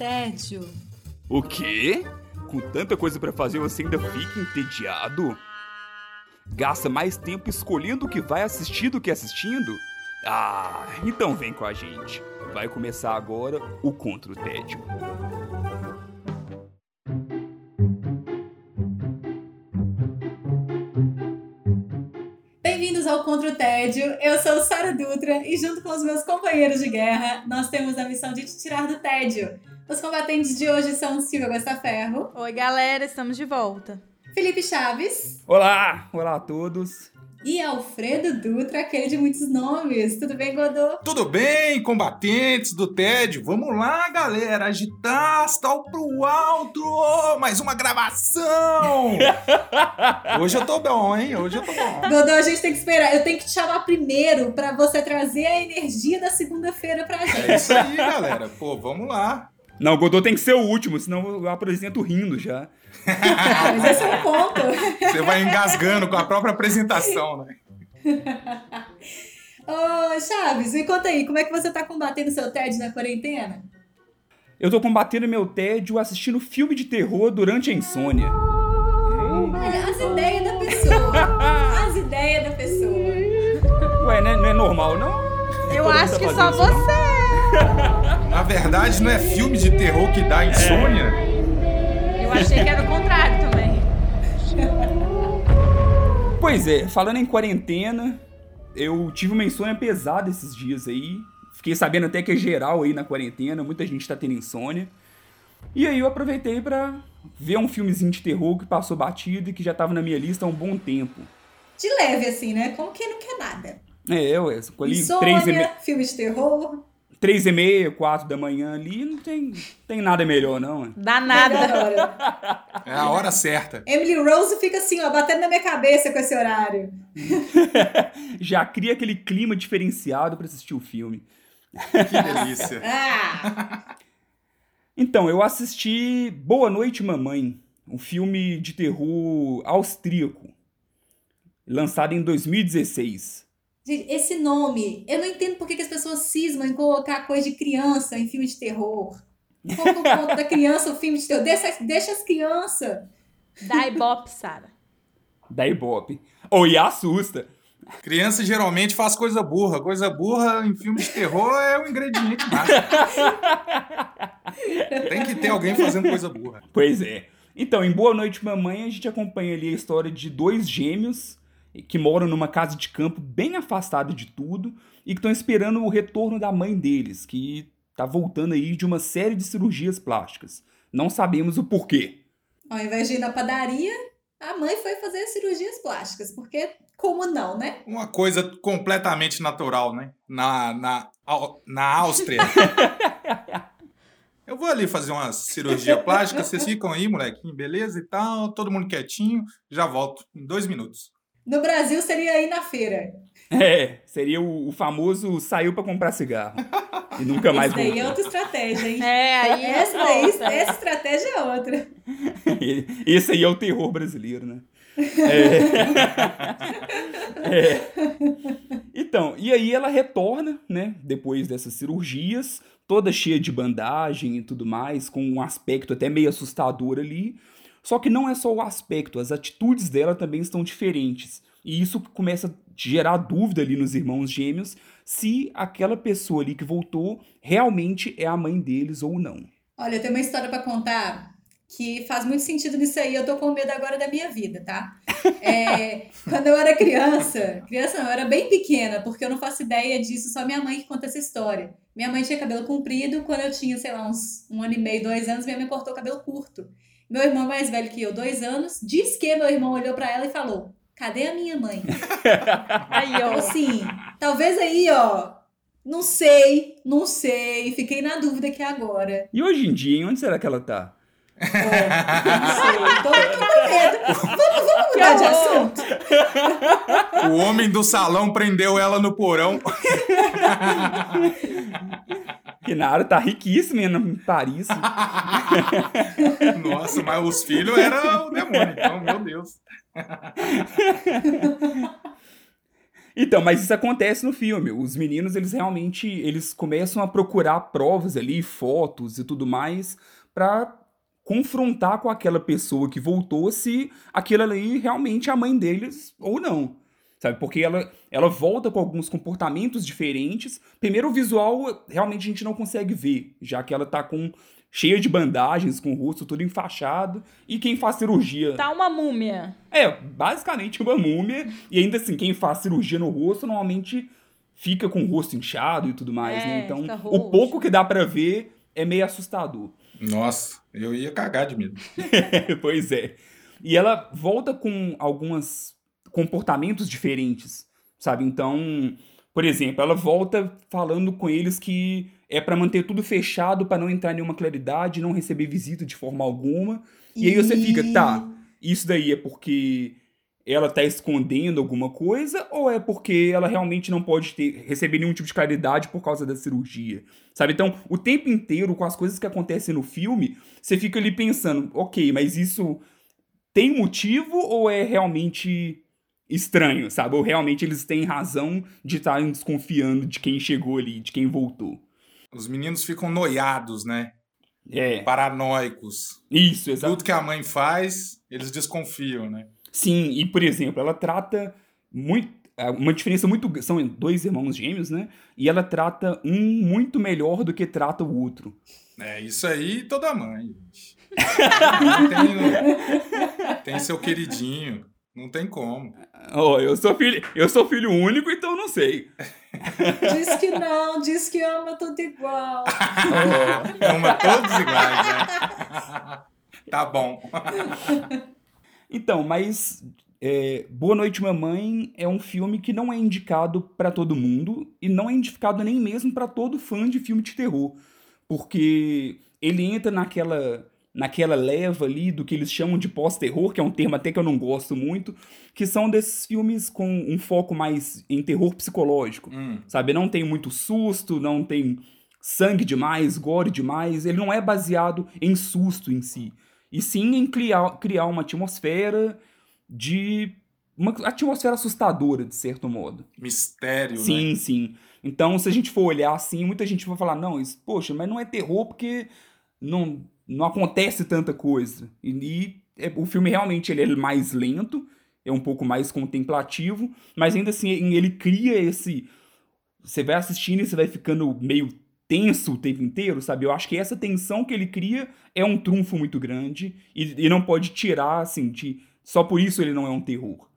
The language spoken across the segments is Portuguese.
tédio. O quê? Com tanta coisa pra fazer você ainda fica entediado? Gasta mais tempo escolhendo o que vai assistir do que assistindo? Ah, então vem com a gente. Vai começar agora o Contra o Tédio. Bem-vindos ao Contra o Tédio. Eu sou Sara Dutra e junto com os meus companheiros de guerra, nós temos a missão de te tirar do tédio. Os combatentes de hoje são Silvia Gostaferro, Oi, galera, estamos de volta. Felipe Chaves Olá! Olá a todos! e Alfredo Dutra, aquele de muitos nomes. Tudo bem, Godô? Tudo bem, combatentes do tédio? Vamos lá, galera, agitar, tal pro alto, mais uma gravação! Hoje eu tô bom, hein? Hoje eu tô bom. Godô, a gente tem que esperar. Eu tenho que te chamar primeiro pra você trazer a energia da segunda-feira pra gente. É isso aí, galera. Pô, vamos lá. Não, o Godot tem que ser o último, senão eu apresento rindo já. Ah, mas esse é um ponto. Você vai engasgando com a própria apresentação, né? Ô, Chaves, me conta aí, como é que você tá combatendo seu tédio na quarentena? Eu tô combatendo meu tédio assistindo filme de terror durante a insônia. Olha, as ideias da pessoa. As ideias da pessoa. Ué, não é, não é normal, não? Eu Todo acho tá que só isso, não? Na verdade, não é filme de terror que dá insônia? Eu achei que era o contrário também. Pois é, falando em quarentena, eu tive uma insônia pesada esses dias aí. Fiquei sabendo até que é geral aí na quarentena, muita gente tá tendo insônia. E aí eu aproveitei pra ver um filmezinho de terror que passou batido e que já tava na minha lista há um bom tempo. De leve, assim, né? Como quem não quer nada. É, ué, ali três e, me... Insônia, filme de terror. Três e meia, quatro da manhã ali, não tem, tem nada melhor não, ué. Dá nada. É a hora certa. Emily Rose fica assim, ó, batendo na minha cabeça com esse horário. Já cria aquele clima diferenciado pra assistir o filme. Que delícia. Ah! Então, eu assisti Boa Noite Mamãe, um filme de terror austríaco, lançado em 2016. Gente, esse nome, eu não entendo por que, que as pessoas cismam em colocar coisa de criança em filme de terror. Qual é o ponto da criança o filme de terror? Deixa, deixa as crianças. Dá ibope, Sara. Da Ibope. Ou e assusta. Criança geralmente faz coisa burra. Coisa burra em filme de terror é o ingrediente máximo. Tem que ter alguém fazendo coisa burra. Pois é. Então, em Boa Noite Mamãe, a gente acompanha ali a história de dois gêmeos que moram numa casa de campo bem afastada de tudo e que estão esperando o retorno da mãe deles, que tá voltando aí de uma série de cirurgias plásticas. Não sabemos o porquê. Ao invés de ir na padaria, a mãe foi fazer cirurgias plásticas. Porque, como não, né? Uma coisa completamente natural, né? Na, na, na Áustria. Eu vou ali fazer uma cirurgia plástica, vocês ficam aí, molequinho, beleza e tal, todo mundo quietinho, já volto em dois minutos. No Brasil seria ir na feira. É, seria o, o famoso saiu pra comprar cigarro. E nunca mais Isso daí é outra estratégia, hein? É, aí. Essa, daí, essa estratégia é outra. Esse aí é o terror brasileiro, né? É. É. Então, e aí ela retorna, né? Depois dessas cirurgias, toda cheia de bandagem e tudo mais, com um aspecto até meio assustador ali. Só que não é só o aspecto, as atitudes dela também estão diferentes. E isso começa a gerar dúvida ali nos irmãos gêmeos se aquela pessoa ali que voltou realmente é a mãe deles ou não. Olha, eu tenho uma história pra contar que faz muito sentido nisso aí. Eu tô com medo agora da minha vida, tá? É, quando eu era criança, criança não, eu era bem pequena, porque eu não faço ideia disso, só minha mãe que conta essa história. Minha mãe tinha cabelo comprido, quando eu tinha, sei lá, uns um ano e meio, dois anos, minha mãe cortou o cabelo curto. Meu irmão mais velho que eu, dois anos, diz que meu irmão olhou pra ela e falou: Cadê a minha mãe? Aí, Então, ó. assim, talvez aí, ó, não sei, não sei, fiquei na dúvida aqui agora. E hoje em dia, hein? onde será que ela tá? Ó, não sei, tô, tô com medo. Vamos, vamos mudar de assunto? O homem do salão prendeu ela no porão. Que Nara tá riquíssima em Paris. Nossa, mas os filhos eram o demônio, então, meu Deus. Então, mas isso acontece no filme. Os meninos, eles realmente, eles começam a procurar provas ali, fotos e tudo mais, pra confrontar com aquela pessoa que voltou se aquilo ali realmente é a mãe deles ou não. Sabe? Porque ela, ela volta com alguns comportamentos diferentes. Primeiro, o visual realmente a gente não consegue ver, já que ela tá com cheia de bandagens, com o rosto todo enfaixado. E quem faz cirurgia. Tá uma múmia. É, basicamente uma múmia. E ainda assim, quem faz cirurgia no rosto normalmente fica com o rosto inchado e tudo mais, É, né? Então, fica o pouco que dá pra ver é meio assustador. Nossa, eu ia cagar de medo. pois é. E ela volta com alguns comportamentos diferentes, sabe? Então, por exemplo, ela volta falando com eles que é pra manter tudo fechado, pra não entrar nenhuma claridade, não receber visita de forma alguma. E aí você fica, tá, isso daí é porque ela tá escondendo alguma coisa ou é porque ela realmente não pode ter, receber nenhum tipo de claridade por causa da cirurgia? Sabe? Então, o tempo inteiro, com as coisas que acontecem no filme, você fica ali pensando, ok, mas isso tem motivo ou é realmente estranho, sabe? Ou realmente eles têm razão de estarem desconfiando de quem chegou ali, de quem voltou. Os meninos ficam noiados, né? É, Paranoicos. isso, exato. Tudo que a mãe faz, eles desconfiam, né? Sim, e por exemplo, ela trata muito. Uma diferença muito. São dois irmãos gêmeos, né? E ela trata um muito melhor do que trata o outro. É isso aí, toda mãe. tem, tem seu queridinho. Não tem como. Ó, eu sou filho, eu sou filho único, então não sei. Diz que não, diz que ama tudo igual. Ama todos iguais, né? Tá bom. Então, mas é, Boa Noite Mamãe é um filme que não é indicado pra todo mundo e não é indicado nem mesmo pra todo fã de filme de terror, porque ele entra naquela naquela leva ali do que eles chamam de pós-terror, que é um termo até que eu não gosto muito, que são desses filmes com um foco mais em terror psicológico, Hum, sabe? Não tem muito susto, não tem sangue demais, gore demais, ele não é baseado em susto em si, e sim em criar, criar uma atmosfera de. uma atmosfera assustadora, de certo modo. mistério, né? Sim, sim. Então, se a gente for olhar assim, muita gente vai falar, não, isso, poxa, mas não é terror porque não, não acontece tanta coisa. E, e é- o filme realmente ele é mais lento, é um pouco mais contemplativo, mas ainda assim ele cria esse. Você vai assistindo e você vai ficando meio tenso o tempo inteiro, sabe? Eu acho que essa tensão que ele cria é um trunfo muito grande e, e não pode tirar, assim, de. Só por isso ele não é um terror.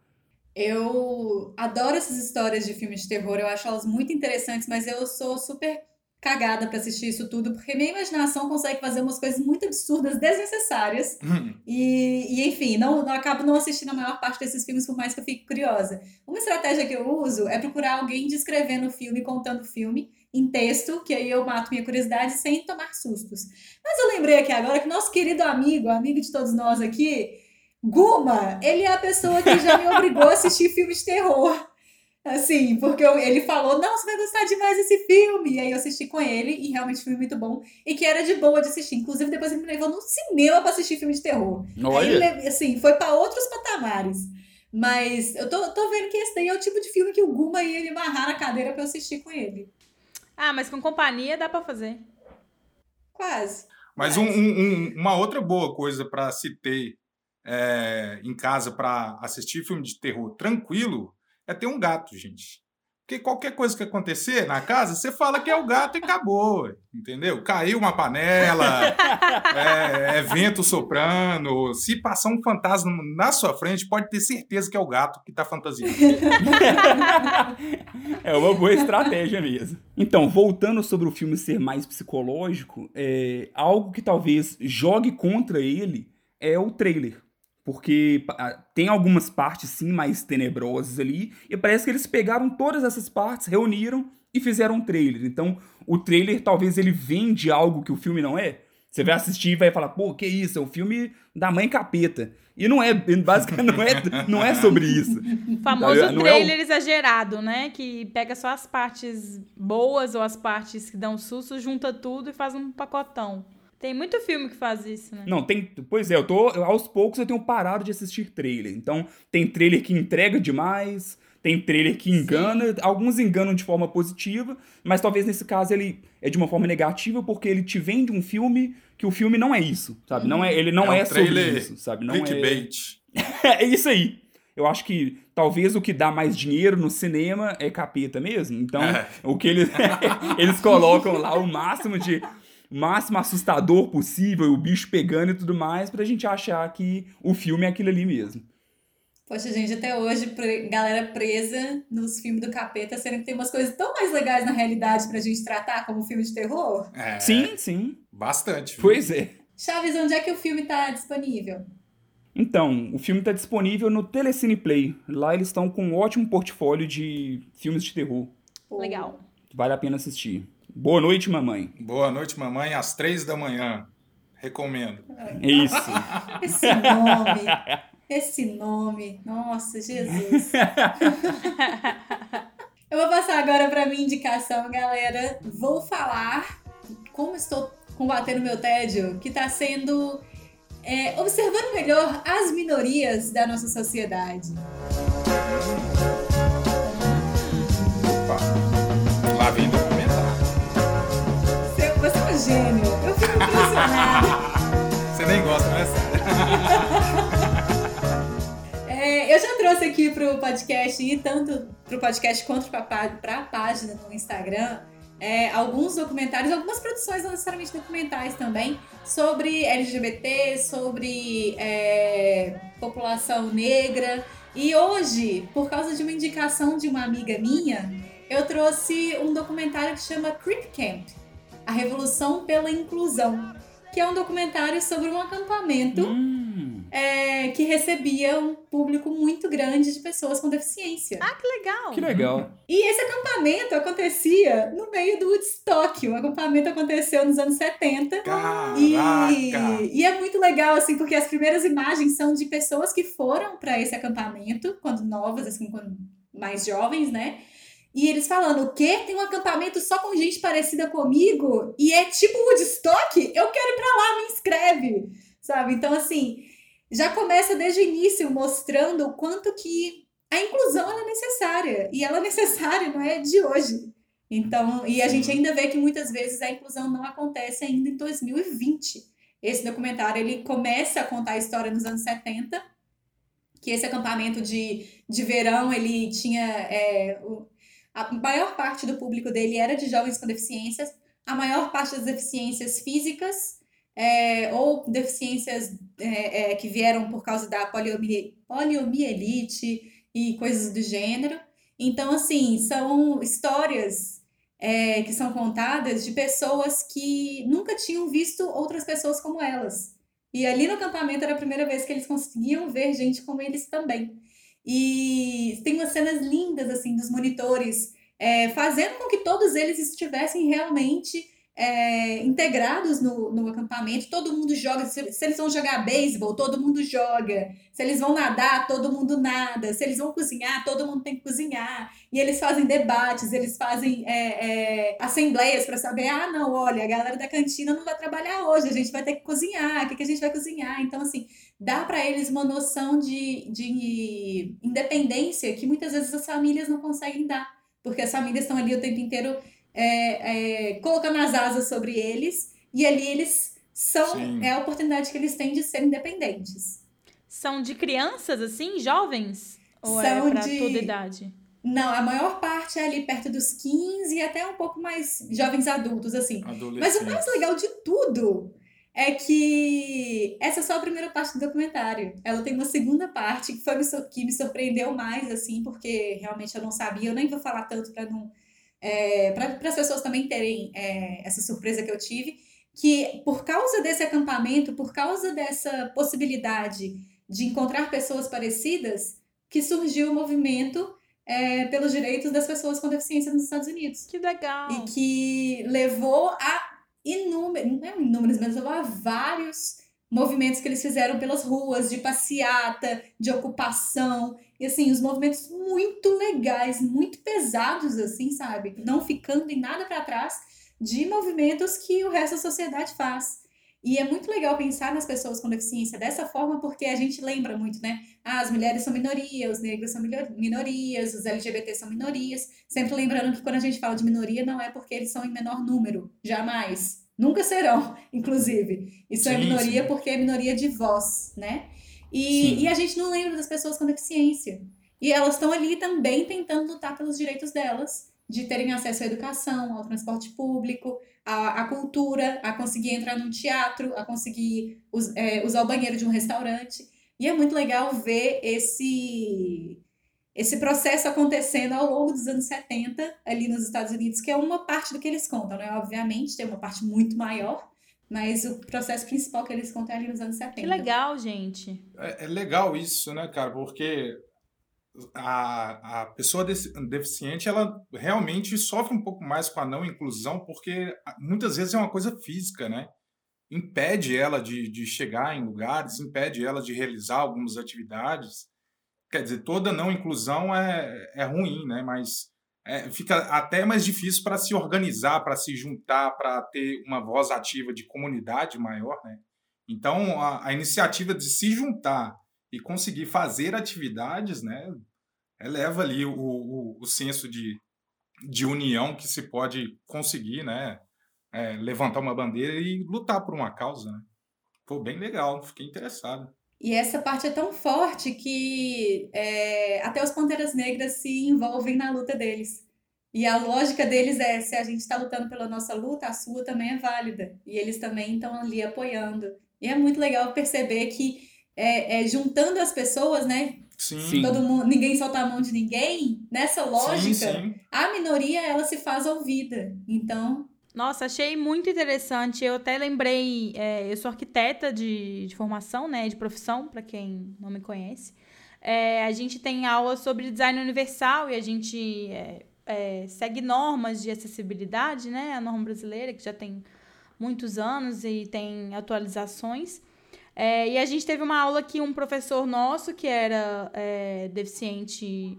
Eu adoro essas histórias de filmes de terror, eu acho elas muito interessantes, mas eu sou super cagada pra assistir isso tudo, porque minha imaginação consegue fazer umas coisas muito absurdas, desnecessárias. Hum, E, e, enfim, não, não acabo não assistindo a maior parte desses filmes, por mais que eu fique curiosa. Uma estratégia que eu uso é procurar alguém descrevendo o filme, contando o filme em texto, que aí eu mato minha curiosidade sem tomar sustos. Mas eu lembrei aqui agora que nosso querido amigo, amigo de todos nós aqui, Guma, ele é a pessoa que já me obrigou a assistir filmes de terror. Assim, porque eu- ele falou, não, você vai gostar demais desse filme. E aí eu assisti com ele, e realmente foi muito bom. E que era de boa de assistir. Inclusive, depois ele me levou no cinema pra assistir filme de terror. Aí, ele, assim, foi pra outros patamares. Mas eu tô, tô vendo que esse daí é o tipo de filme que o Guma ia me amarrar na cadeira pra eu assistir com ele. Ah, mas com companhia dá pra fazer. Quase. Mas um- um- um- uma outra boa coisa para se ter é, em casa para assistir filme de terror tranquilo é ter um gato, gente. Porque qualquer coisa que acontecer na casa, você fala que é o gato e acabou. Entendeu? Caiu uma panela, é, é vento soprando. Se passar um fantasma na sua frente, pode ter certeza que é o gato que tá fantasiando. é uma boa estratégia mesmo. Então, voltando sobre o filme ser mais psicológico, é, algo que talvez jogue contra ele é o trailer. Porque tem algumas partes, sim, mais tenebrosas ali, e parece que eles pegaram todas essas partes, reuniram e fizeram um trailer. Então, o trailer talvez ele vende algo que o filme não é. Você vai assistir e vai falar, pô, que isso, é um filme da mãe capeta. E não é, basicamente, não é, não é sobre isso. O famoso Não é o- trailer exagerado, né? Que pega só as partes boas ou as partes que dão susto, junta tudo e faz um pacotão. Tem muito filme que faz isso, né? Não, tem. Pois é, eu tô. Aos poucos eu tenho parado de assistir trailer. Então, tem trailer que entrega demais, Tem trailer que engana, alguns enganam de forma positiva, mas talvez nesse caso ele é de uma forma negativa porque ele te vende um filme que o filme não é isso, sabe? Não é, ele não É é, um sobre isso, sabe? Não é, Clickbait. é isso aí. Eu acho que talvez o que dá mais dinheiro no cinema é capeta mesmo. Então, É. o que eles eles colocam lá o máximo de máximo assustador possível, o bicho pegando e tudo mais, pra gente achar que o filme é aquilo ali mesmo. Poxa, gente, até hoje, pre- galera presa nos filmes do capeta, sendo que tem umas coisas tão mais legais na realidade pra gente tratar como filme de terror. É, Sim, sim. Bastante. viu? Pois é. Chaves, onde é que o filme tá disponível? Então, o filme está disponível no Telecine Play. Lá eles estão com um ótimo portfólio de filmes de terror. Legal. Vale a pena assistir. Boa noite, mamãe. Boa noite, mamãe, às três da manhã. Recomendo. Isso. Esse nome. Esse nome. Nossa, Jesus. Eu vou passar agora para minha indicação, galera. Vou falar como estou combatendo meu tédio, que está sendo é, observando melhor as minorias da nossa sociedade. Opa. Gênio. Eu fico impressionada. Você nem gosta, né, Sara? É, eu já trouxe aqui pro podcast, e tanto pro podcast quanto pra, pá- pra página no Instagram, é, alguns documentários, algumas produções, não necessariamente documentais também, sobre LGBT, sobre é, população negra. E hoje, por causa de uma indicação de uma amiga minha, eu trouxe um documentário que chama Creep Camp A Revolução pela Inclusão, que é um documentário sobre um acampamento Hum, é, que recebia um público muito grande de pessoas com deficiência. Ah, que legal. que legal. E esse acampamento acontecia no meio do Woodstock. O acampamento aconteceu nos anos 70. Caraca! E, e é muito legal, assim, porque as primeiras imagens são de pessoas que foram para esse acampamento, quando novas, assim, quando mais jovens, né? E eles falando, o quê? Tem um acampamento só com gente parecida comigo? E é tipo Woodstock? Eu quero ir pra lá, me inscreve! Sabe? Então, assim, já começa desde o início mostrando o quanto que a inclusão ela é necessária. E ela é necessária, não é de hoje. Então, e a gente ainda vê que muitas vezes a inclusão não acontece ainda em 2020. Esse documentário ele começa a contar a história nos anos 70, que esse acampamento de, de verão ele tinha é, o- a maior parte do público dele era de jovens com deficiências, a maior parte das deficiências físicas é, ou deficiências é, é, que vieram por causa da poliomie- poliomielite e coisas do gênero. Então, assim, são histórias é, que são contadas de pessoas que nunca tinham visto outras pessoas como elas. E ali no acampamento era a primeira vez que eles conseguiam ver gente como eles também. E tem umas cenas lindas, assim, dos monitores é, fazendo com que todos eles estivessem realmente é, integrados no, no acampamento. Todo mundo joga. Se, se eles vão jogar beisebol, todo mundo joga. Se eles vão nadar, todo mundo nada. Se eles vão cozinhar, todo mundo tem que cozinhar. E eles fazem debates, eles fazem é, é, assembleias para saber: ah, não, olha, a galera da cantina não vai trabalhar hoje, a gente vai ter que cozinhar. O que, que a gente vai cozinhar? Então, assim, dá para eles uma noção de, de independência que muitas vezes as famílias não conseguem dar. Porque as famílias estão ali o tempo inteiro é, é, colocando as asas sobre eles, e ali eles são. Sim. É a oportunidade que eles têm de ser independentes. São de crianças, assim, jovens? Ou São é pra de- toda idade? Não, a maior parte é ali perto dos 15 e até um pouco mais jovens adultos, assim. Mas o mais legal de tudo é que essa é só a primeira parte do documentário. Ela tem uma segunda parte que foi que me surpreendeu mais, assim, porque realmente eu não sabia. Eu nem vou falar tanto para não. Para as pessoas também terem é, essa surpresa que eu tive. Que por causa desse acampamento, por causa dessa possibilidade de encontrar pessoas parecidas, que surgiu o movimento é, pelos direitos das pessoas com deficiência nos Estados Unidos Que legal. e que levou a inúmeros, não é inúmeros, mas levou a vários movimentos que eles fizeram pelas ruas, de passeata, de ocupação, e assim, os movimentos muito legais, muito pesados, assim, sabe? Não ficando em nada para trás de movimentos que o resto da sociedade faz. E é muito legal pensar nas pessoas com deficiência dessa forma, porque a gente lembra muito, né? Ah, as mulheres são minoria, os negros são minorias, os LGBT são minorias. Sempre lembrando que quando a gente fala de minoria, não é porque eles são em menor número, jamais. Nunca serão, inclusive. Isso é sim, é minoria sim. porque é minoria de voz, né? E, e a gente não lembra das pessoas com deficiência. E elas estão ali também tentando lutar pelos direitos delas, de terem acesso à educação, ao transporte público, à, à cultura, a conseguir entrar num teatro, a conseguir us, é, usar o banheiro de um restaurante. E é muito legal ver esse esse processo acontecendo ao longo dos anos 70 ali nos Estados Unidos, que é uma parte do que eles contam, né? Obviamente, tem uma parte muito maior, mas o processo principal que eles contam é ali nos anos 70. Que legal, gente. É, é legal isso, né, cara? Porque a, a pessoa deficiente, ela realmente sofre um pouco mais com a não inclusão, porque muitas vezes é uma coisa física, né? Impede ela de, de chegar em lugares, impede ela de realizar algumas atividades. Quer dizer, toda não inclusão é, é ruim, né? Mas é, fica até mais difícil para se organizar, para se juntar, para ter uma voz ativa de comunidade maior, né? Então, a, a iniciativa de se juntar e conseguir fazer atividades, né, eleva ali o, o, o senso de, de união que se pode conseguir, né, é, levantar uma bandeira e lutar por uma causa, né. Bem legal, fiquei interessado. E essa parte é tão forte que é, até os Panteras Negras se envolvem na luta deles. E a lógica deles é: se a gente está lutando pela nossa luta, a sua também é válida. E eles também estão ali apoiando. E é muito legal perceber que é, é, juntando as pessoas, né? Sim. Todo mundo, ninguém solta a mão de ninguém. Nessa lógica, sim, sim. a minoria ela se faz ouvida. Então, nossa, achei muito interessante. Eu até lembrei, é, eu sou arquiteta de, de formação, né, de profissão, para quem não me conhece. É, a gente tem aula sobre design universal e a gente é, é, segue normas de acessibilidade, né, a norma brasileira que já tem muitos anos e tem atualizações. É, e a gente teve uma aula que um professor nosso, que era é, deficiente.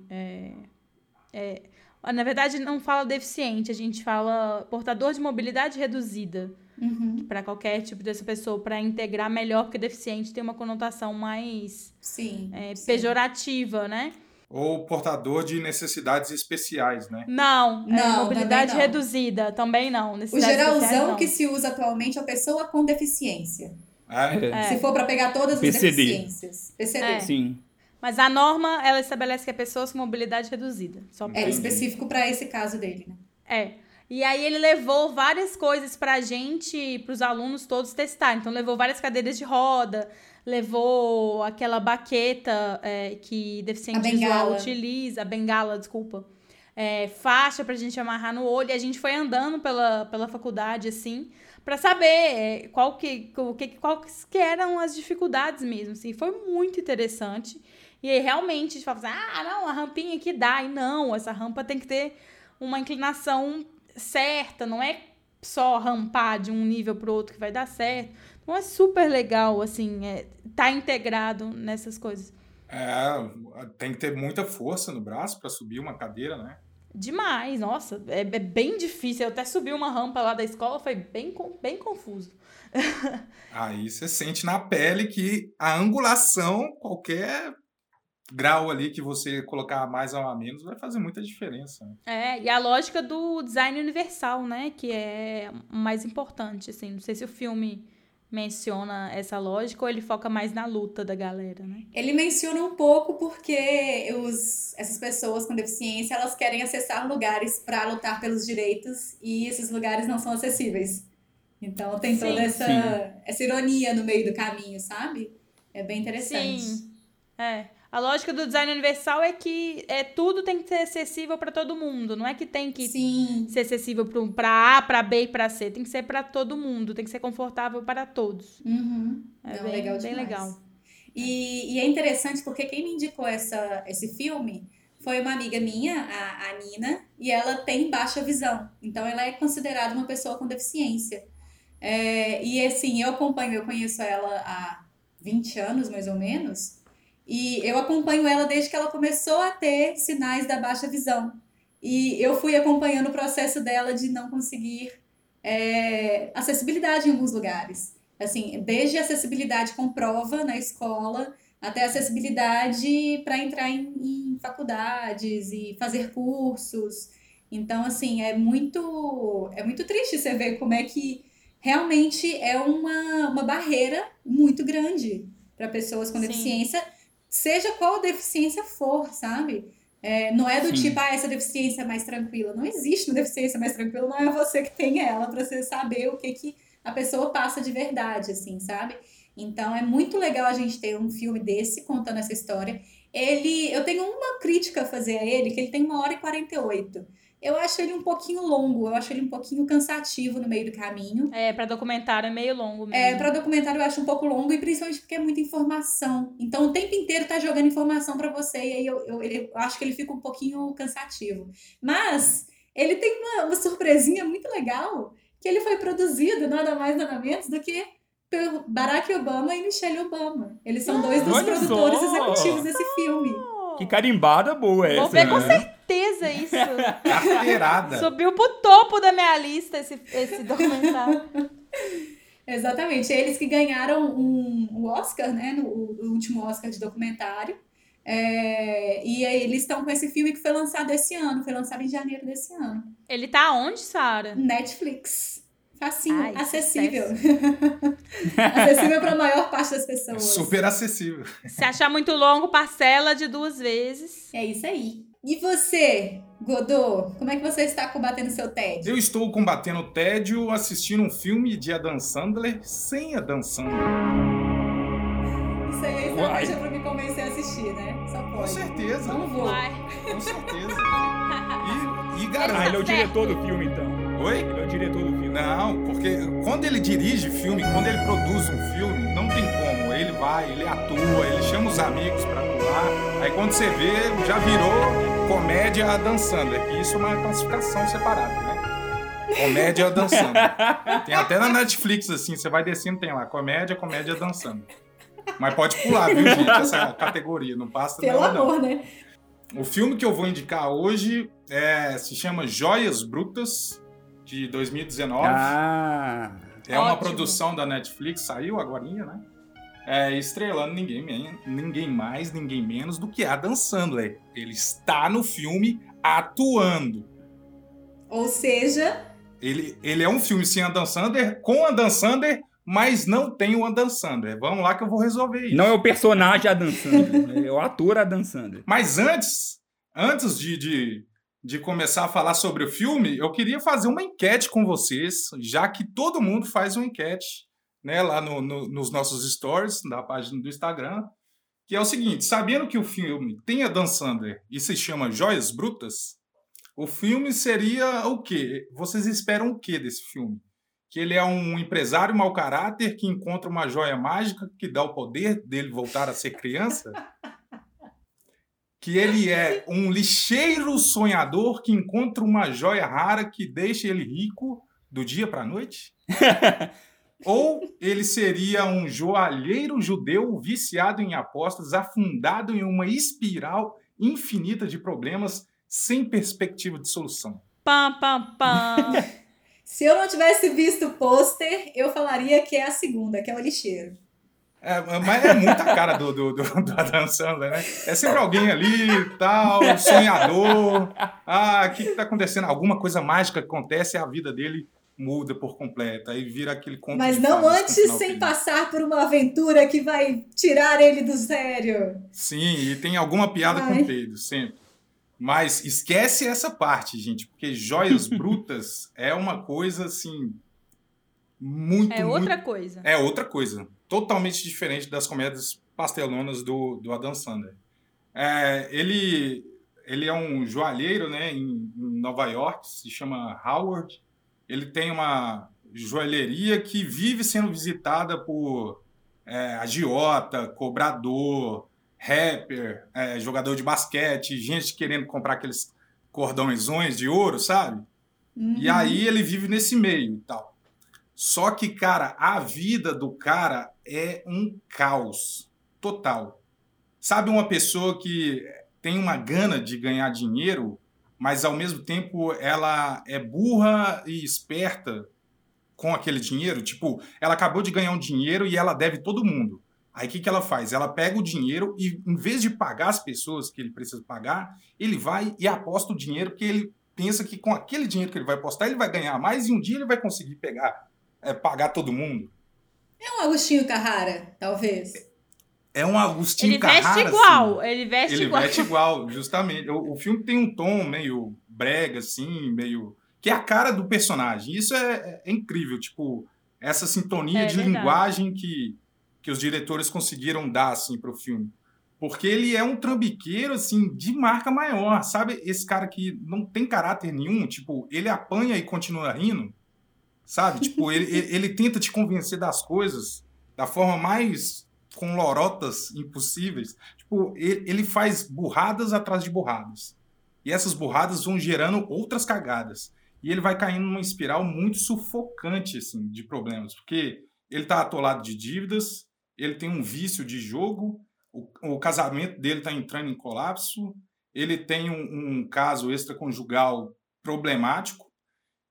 É na verdade, não fala deficiente, a gente fala portador de mobilidade reduzida. Uhum. Para qualquer tipo dessa pessoa, para integrar melhor, porque deficiente tem uma conotação mais sim, é, sim. pejorativa, né? Ou portador de necessidades especiais, né? Não, é não é, mobilidade também não. reduzida, também não. O geralzão não. que se usa atualmente é a pessoa com deficiência. É. é. Se for para pegar todas as PCD. deficiências. PCD. É. Sim. Mas a norma, ela estabelece que é pessoas com mobilidade reduzida. Só é específico para esse caso dele, né? É. E aí ele levou várias coisas pra gente, pros alunos todos testar. Então levou várias cadeiras de roda, levou aquela baqueta é, que deficiente visual utiliza, a bengala, desculpa. É, faixa pra gente amarrar no olho. E a gente foi andando pela, pela faculdade, assim, para saber é, qual que, o que, quais que eram as dificuldades mesmo. Assim. Foi muito interessante. E aí, realmente, a gente fala assim, ah, não, a rampinha aqui dá. E não, essa rampa tem que ter uma inclinação certa, não é só rampar de um nível para outro que vai dar certo. Então é super legal, assim, é, tá integrado nessas coisas. É, tem que ter muita força no braço para subir uma cadeira, né? Demais, nossa, é, é, bem difícil. Eu até subi uma rampa lá da escola, foi bem, bem confuso. Aí você sente na pele que a angulação, qualquer grau ali que você colocar mais ou a menos vai fazer muita diferença. Né? É, e a lógica do design universal, né, que é mais importante, assim, não sei se o filme menciona essa lógica ou ele foca mais na luta da galera, né? Ele menciona um pouco porque os, essas pessoas com deficiência, elas querem acessar lugares para lutar pelos direitos e esses lugares não são acessíveis. Então tem toda sim, essa, sim. essa ironia no meio do caminho, sabe? É bem interessante. Sim. É. A lógica do design universal é que é, tudo tem que ser acessível para todo mundo. Não é que tem que Sim. ser acessível para A, para B e para C. Tem que ser para todo mundo. Tem que ser confortável para todos. Uhum. É Não, bem legal. Bem legal. E, e, é interessante porque quem me indicou essa, esse filme foi uma amiga minha, a, a Nina, e ela tem baixa visão. Então ela é considerada uma pessoa com deficiência. É, e assim, eu acompanho, eu conheço ela há 20 anos mais ou menos. E eu acompanho ela desde que ela começou a ter sinais da baixa visão. E eu fui acompanhando o processo dela de não conseguir é, acessibilidade em alguns lugares. Assim, desde acessibilidade com prova na escola até acessibilidade para entrar em, em, faculdades e fazer cursos. Então, assim, é muito, é muito triste você ver como é que realmente é uma, uma barreira muito grande para pessoas com Sim. deficiência, seja qual deficiência for, sabe? É, não é do Sim. tipo, ah, essa deficiência é mais tranquila. Não existe uma deficiência mais tranquila, não é você que tem ela para você saber o que, que a pessoa passa de verdade, assim, sabe? Então é muito legal a gente ter um filme desse contando essa história. Ele, eu tenho uma crítica a fazer a ele, que ele tem uma hora e 48. Eu acho ele um pouquinho longo, eu acho ele um pouquinho cansativo no meio do caminho. É, para documentário é meio longo mesmo. É, para documentário eu acho um pouco longo e principalmente porque é muita informação. Então o tempo inteiro tá jogando informação para você e aí eu, eu, eu acho que ele fica um pouquinho cansativo. Mas ele tem uma, uma surpresinha muito legal, que ele foi produzido nada mais nada menos do que por Barack Obama e Michelle Obama. Eles são dois dos produtores só. executivos desse filme. Que carimbada boa essa. Vou ver né? com certeza isso. Carteirada. Subiu pro topo da minha lista esse, esse documentário. Exatamente. Eles que ganharam um, um Oscar, né? No, o último Oscar de documentário. É, e aí eles estão com esse filme que foi lançado esse ano, foi lançado em janeiro desse ano. Ele tá onde, Sara? Netflix. Facinho, Ai, acessível. acessível para a maior parte das pessoas. Super acessível. Se achar muito longo, parcela de duas vezes. É isso aí. E você, Godô, como é que você está combatendo seu tédio? Eu estou combatendo o tédio assistindo um filme de Adam Sandler sem Adam Sandler. Isso aí é estratégia para me convencer a assistir, né? Só pode. Com certeza. Não vou. Com certeza. E, e garanto. Ah, ele é o diretor do filme, então. Oi? Ele é o diretor do filme. Não, porque quando ele dirige filme, quando ele produz um filme, não tem como. Ele vai, ele atua, ele chama os amigos para atuar. Aí quando você vê, já virou comédia dançando. É que isso é uma classificação separada, né? Comédia dançando. Tem até na Netflix, assim, você vai descendo, tem lá, comédia, comédia dançando. Mas pode pular, viu, gente? Essa categoria, não passa Pelo nada, amor, não. né? O filme que eu vou indicar hoje é, se chama Joias Brutas, de 2019. Ah, é uma produção da Netflix, saiu agora, né? É, estrelando ninguém, ninguém mais, ninguém menos do que Adam Sandler. Ele está no filme atuando. Ou seja... Ele, ele é um filme sem Adam Sandler, com Adam Sandler, mas não tem o Adam Sandler. Vamos lá que eu vou resolver isso. Não é o personagem Adam Sandler, é o ator Adam Sandler. Mas antes, antes de, de de começar a falar sobre o filme, eu queria fazer uma enquete com vocês, já que todo mundo faz uma enquete né, lá no, no, nos nossos stories da página do Instagram, que é o seguinte: sabendo que o filme tem a Dan Sander e se chama Joias Brutas, o filme seria o quê? Vocês esperam o quê desse filme? Que ele é um empresário mau caráter que encontra uma joia mágica que dá o poder dele voltar a ser criança? que ele é um lixeiro sonhador que encontra uma joia rara que deixa ele rico do dia para a noite? Ou ele seria um joalheiro judeu viciado em apostas, afundado em uma espiral infinita de problemas sem perspectiva de solução? Pam, pam, pam. Se eu não tivesse visto o pôster, eu falaria que é a segunda, que é o lixeiro. É, mas é muita cara do, do, do, do Adam Sandler, né? É sempre alguém ali, tal, sonhador. Ah, o que está acontecendo? Alguma coisa mágica acontece e a vida dele muda por completo. Aí vira aquele conto Mas não antes sem passar por uma aventura que vai tirar ele do sério. Sim, e tem alguma piada Ai. com o Pedro, sempre. Mas esquece essa parte, gente, porque Joias Brutas é uma coisa assim. Muito. É outra muito... coisa. É outra coisa totalmente diferente das comédias pastelonas do, do Adam Sandler. É, ele, ele é um joalheiro né, em, em, Nova York, se chama Howard. Ele tem uma joalheria que vive sendo visitada por é, agiota, cobrador, rapper, é, jogador de basquete, gente querendo comprar aqueles cordõezões de ouro, sabe? Uhum. E aí ele vive nesse meio e tal. Só que, cara, a vida do cara é um caos total. Sabe uma pessoa que tem uma gana de ganhar dinheiro, mas ao mesmo tempo ela é burra e esperta com aquele dinheiro. Tipo, ela acabou de ganhar um dinheiro e ela deve todo mundo. Aí o que, que ela faz? Ela pega o dinheiro e, em vez de pagar as pessoas que ele precisa pagar, ele vai e aposta o dinheiro, porque ele pensa que com aquele dinheiro que ele vai apostar, ele vai ganhar mais e um dia ele vai conseguir pegar, é, pagar todo mundo. É um Agostinho Carrara, talvez. É um Agostinho ele Carrara. Veste igual, assim. Ele veste ele igual. Ele veste igual, justamente. O, o, filme tem um tom meio brega, assim, meio. que é a cara do personagem. Isso é, é incrível, tipo, essa sintonia é de verdade. linguagem que, que os diretores conseguiram dar, assim, pro filme. Porque ele é um trambiqueiro, assim, de marca maior, sabe? Esse cara que não tem caráter nenhum, tipo, ele apanha e continua rindo, sabe? Tipo, ele, ele, ele tenta te convencer das coisas da forma mais com lorotas impossíveis. Tipo, ele, faz burradas atrás de burradas. E essas burradas vão gerando outras cagadas. E ele vai caindo numa espiral muito sufocante, assim, de problemas. Porque ele tá atolado de dívidas, ele tem um vício de jogo, o, o casamento dele tá entrando em colapso, ele tem um, um caso extraconjugal problemático.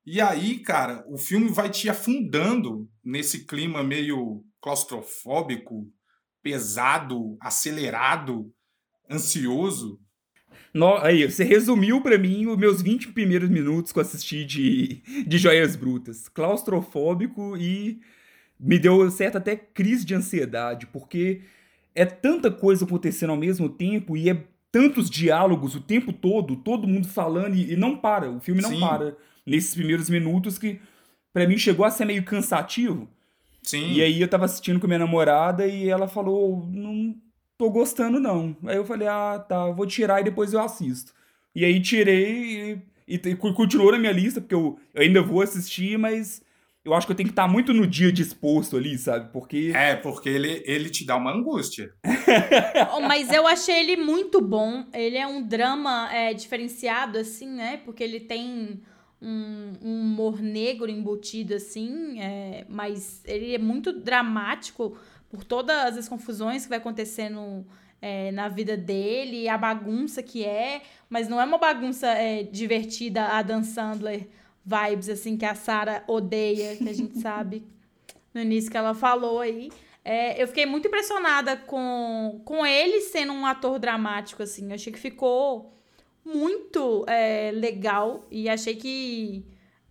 E aí, cara, o filme vai te afundando nesse clima meio claustrofóbico, pesado, acelerado, ansioso. No, aí, você resumiu para mim os meus 20 primeiros minutos que eu assisti de, de Joias Brutas. Claustrofóbico e me deu certa até crise de ansiedade, porque é tanta coisa acontecendo ao mesmo tempo e é tantos diálogos o tempo todo, todo mundo falando e, e não para, o filme não Sim. para nesses primeiros minutos que para mim chegou a ser meio cansativo. Sim. E aí eu tava assistindo com minha namorada e ela falou, não tô gostando não. Aí eu falei, ah, tá, vou tirar e depois eu assisto. E aí tirei e, e continuou na minha lista, porque eu, eu, ainda vou assistir, mas eu acho que eu tenho que estar muito no dia disposto ali, sabe? Porque... É, porque ele, ele te dá uma angústia. Oh, mas eu achei ele muito bom. Ele é um drama é, diferenciado, assim, né? Porque ele tem um, um humor negro embutido, assim, é, mas ele é muito dramático por todas as confusões que vai acontecendo é, na vida dele, a bagunça que é, mas não é uma bagunça é, divertida, a Dan Sandler vibes, assim, que a Sarah odeia, que a gente sabe no início que ela falou aí. É, eu fiquei muito impressionada com, com ele sendo um ator dramático, assim. Eu achei que ficou muito é, legal e achei que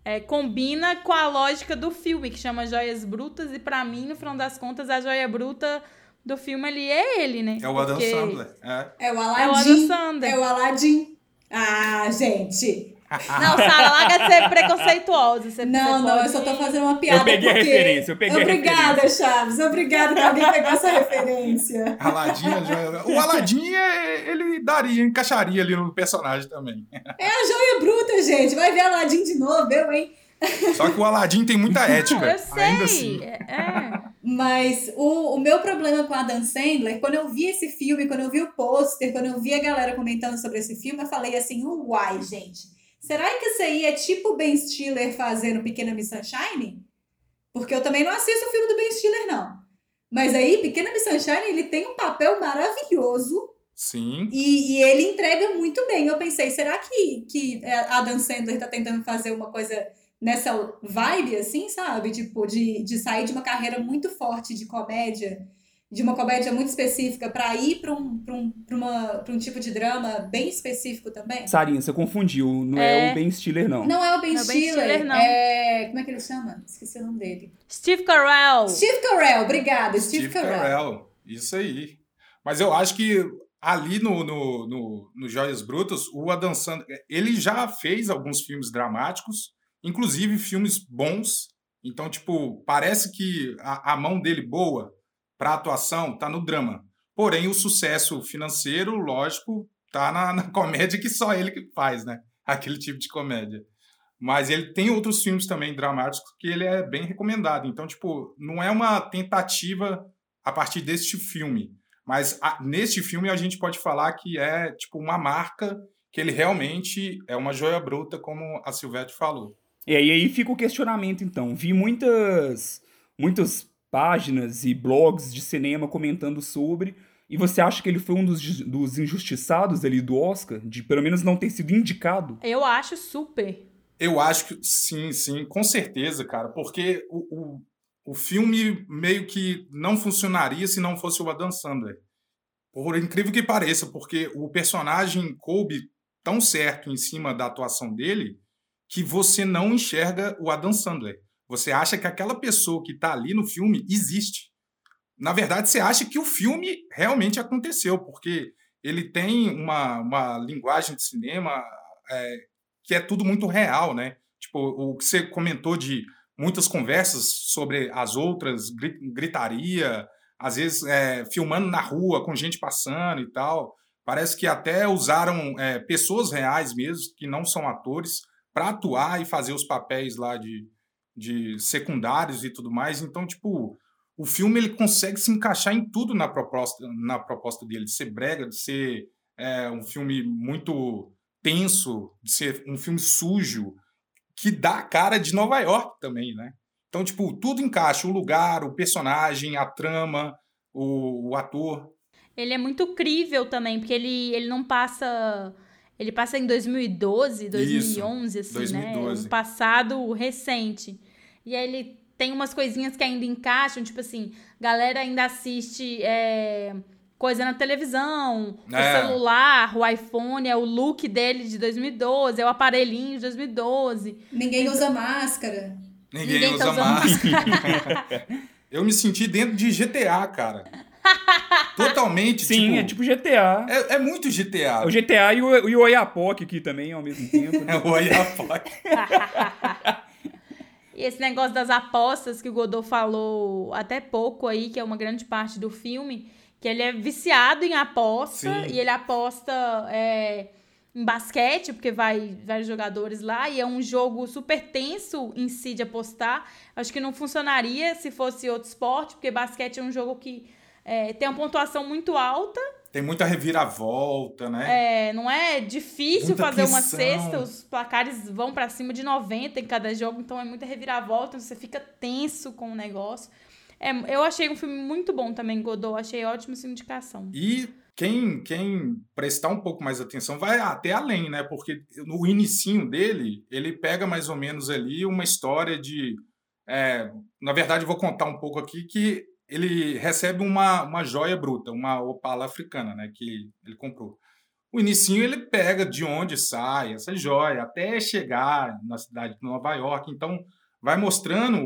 é, combina com a lógica do filme, que chama Joias Brutas, e para mim, no final das contas, a joia bruta do filme ali é ele, né? É o Adam Porque... Sandler. É. é o É o Aladdin. Adam Sandler. É o Aladdin. Ah, gente. Não, Sara, larga de ser preconceituosa. Você, não, você não, pode... eu só tô fazendo uma piada. Eu peguei porque... a referência, eu peguei Obrigada, a referência. Chaves. Obrigada que alguém pegou essa referência. Aladdin, o Aladdin, ele daria, encaixaria ali no personagem também. É a joia bruta, gente. Vai ver Aladdin de novo, eu, hein? Só que o Aladdin tem muita ética. Eu sei. Ainda assim. É. Mas o, o meu problema com a Dan Sandler, quando eu vi esse filme, quando eu vi o pôster, quando eu vi a galera comentando sobre esse filme, eu falei assim, uai, gente. Será que isso aí é tipo Ben Stiller fazendo Pequena Miss Sunshine? Porque eu também não assisto o filme do Ben Stiller, não. Mas aí, Pequena Miss Sunshine, ele tem um papel maravilhoso. Sim. E, e ele entrega muito bem. Eu pensei, será que, que a Dan Sandler tá tentando fazer uma coisa nessa vibe, assim, sabe? Tipo, de, de sair de uma carreira muito forte de comédia, de uma comédia muito específica, para ir para um, pra um, pra uma, pra um tipo de drama bem específico também? Sarinha, você confundiu. Não é, é o Ben Stiller, não. Não é o Ben Não é o Ben Stiller. Stiller, não. É... Como é que ele chama? Esqueci o nome dele. Steve Carell. Steve Carell, obrigada. Steve, Steve Carell. Carell. Isso aí. Mas eu acho que ali no, no, no, no Joias Brutas, o Adam Sandler, ele já fez alguns filmes dramáticos, inclusive filmes bons. Então, tipo, parece que a, a mão dele boa para atuação tá no drama. Porém, o sucesso financeiro, lógico, tá na, na, comédia que só ele que faz, né? Aquele tipo de comédia. Mas ele tem outros filmes também dramáticos que ele é bem recomendado. Então, tipo, não é uma tentativa a partir deste filme. Mas a, neste filme a gente pode falar que é, tipo, uma marca que ele realmente é uma joia bruta, como a Silvete falou. É, e aí fica o questionamento, então. Vi muitas, muitas páginas e blogs de cinema comentando sobre. E você acha que ele foi um dos, dos injustiçados ali do Oscar? De pelo menos não ter sido indicado? Eu acho super. Eu acho que sim, sim, com certeza, cara, porque o, o, o filme meio que não funcionaria se não fosse o Adam Sandler. Por incrível que pareça, porque o personagem coube tão certo em cima da atuação dele que você não enxerga o Adam Sandler. Você acha que aquela pessoa que está ali no filme existe. Na verdade, você acha que o filme realmente aconteceu, porque ele tem uma, uma linguagem de cinema é, que é tudo muito real, né? Tipo, o que você comentou de muitas conversas sobre as outras, gritaria, às vezes é, filmando na rua com gente passando e tal. Parece que até usaram é, pessoas reais mesmo, que não são atores, para atuar e fazer os papéis lá de, de secundários e tudo mais. Então, tipo, o filme ele consegue se encaixar em tudo na proposta, na proposta dele, de ser brega, de ser é, um filme muito tenso, de ser um filme sujo, que dá a cara de Nova York também, né? Então, tipo, tudo encaixa, o lugar, o personagem, a trama, o, o ator. Ele é muito crível também, porque ele, ele não passa... Ele passa em 2012, 2011, Isso, assim, 2012. né? Um passado recente. E aí ele tem umas coisinhas que ainda encaixam, tipo assim, galera ainda assiste é, coisa na televisão, é. o celular, o iPhone, é o look dele de 2012, é o aparelhinho de 2012. Ninguém usa máscara. Ninguém, Ninguém usa tá máscara. Eu me senti dentro de GTA, cara. Totalmente, Sim, tipo, é tipo GTA. É, é muito GTA. O GTA e o, e o Oiapoque aqui também, ao mesmo tempo. Né? é o Oiapoque. E esse negócio das apostas que o Godot falou até pouco aí, que é uma grande parte do filme, que ele é viciado em aposta Sim. e ele aposta é, em basquete, porque vai vários jogadores lá, e é um jogo super tenso em si de apostar. Acho que não funcionaria se fosse outro esporte, porque basquete é um jogo que é, tem uma pontuação muito alta tem muita reviravolta, né? É, não é difícil muita fazer uma cesta, os placares vão para cima de 90 em cada jogo, então é muita reviravolta, você fica tenso com o negócio. É, eu achei um filme muito bom também, Godot, achei ótima sua indicação. E quem, quem prestar um pouco mais atenção vai até além, né? Porque no inicinho dele, ele pega mais ou menos ali uma história de... É, na verdade, vou contar um pouco aqui que ele recebe uma, uma joia bruta, uma opala africana, né, que ele comprou. O inicinho ele pega de onde sai essa joia até chegar na cidade de Nova York, então vai mostrando